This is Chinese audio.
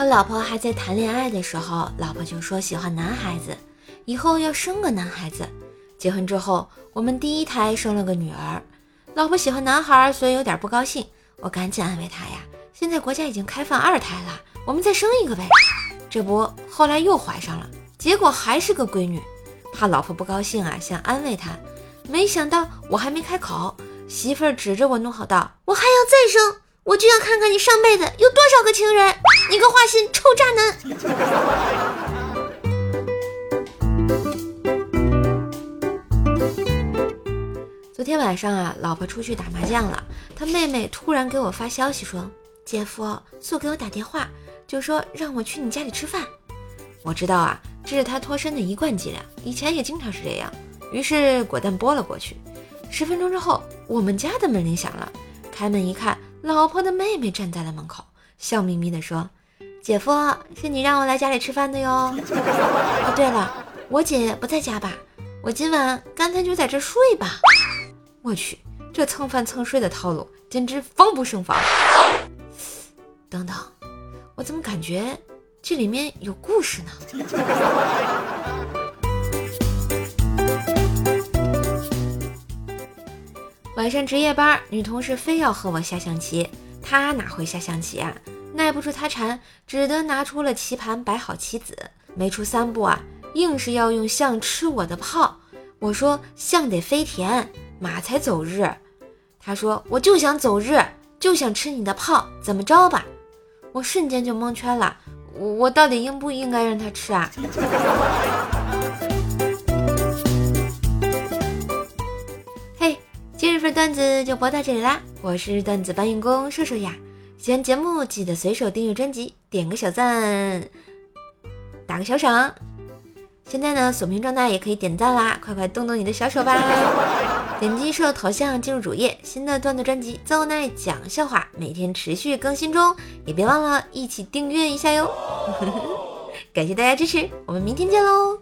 和老婆还在谈恋爱的时候，老婆就说喜欢男孩子，以后要生个男孩子。结婚之后，我们第一胎生了个女儿，老婆喜欢男孩，所以有点不高兴。我赶紧安慰她呀，现在国家已经开放二胎了，我们再生一个呗。这不，后来又怀上了，结果还是个闺女。怕老婆不高兴啊，想安慰她，没想到我还没开口，媳妇儿指着我怒吼道：“我还要再生！”我就要看看你上辈子有多少个情人，你个花心臭渣男！昨天晚上啊，老婆出去打麻将了，她妹妹突然给我发消息说：“姐夫，素给我打电话，就说让我去你家里吃饭。”我知道啊，这是他脱身的一贯伎俩，以前也经常是这样，于是果断拨了过去。十分钟之后，我们家的门铃响了，开门一看。老婆的妹妹站在了门口，笑眯眯地说：“姐夫，是你让我来家里吃饭的哟。哦，对了，我姐不在家吧？我今晚干脆就在这睡吧。我去，这蹭饭蹭睡的套路简直防不胜防。等等，我怎么感觉这里面有故事呢？”晚上值夜班，女同事非要和我下象棋，她哪会下象棋啊？耐不住他馋，只得拿出了棋盘摆好棋子。没出三步啊，硬是要用象吃我的炮。我说象得飞田，马才走日。他说我就想走日，就想吃你的炮，怎么着吧？我瞬间就蒙圈了，我我到底应不应该让他吃啊？嘿，今日份段子就播到这里啦！我是段子搬运工瘦瘦呀。喜欢节目记得随手订阅专辑，点个小赞，打个小赏。现在呢，锁屏状态也可以点赞啦，快快动动你的小手吧！点击瘦头像进入主页，新的段子专辑《奏奈讲笑话》每天持续更新中，也别忘了一起订阅一下哟！感谢大家支持，我们明天见喽！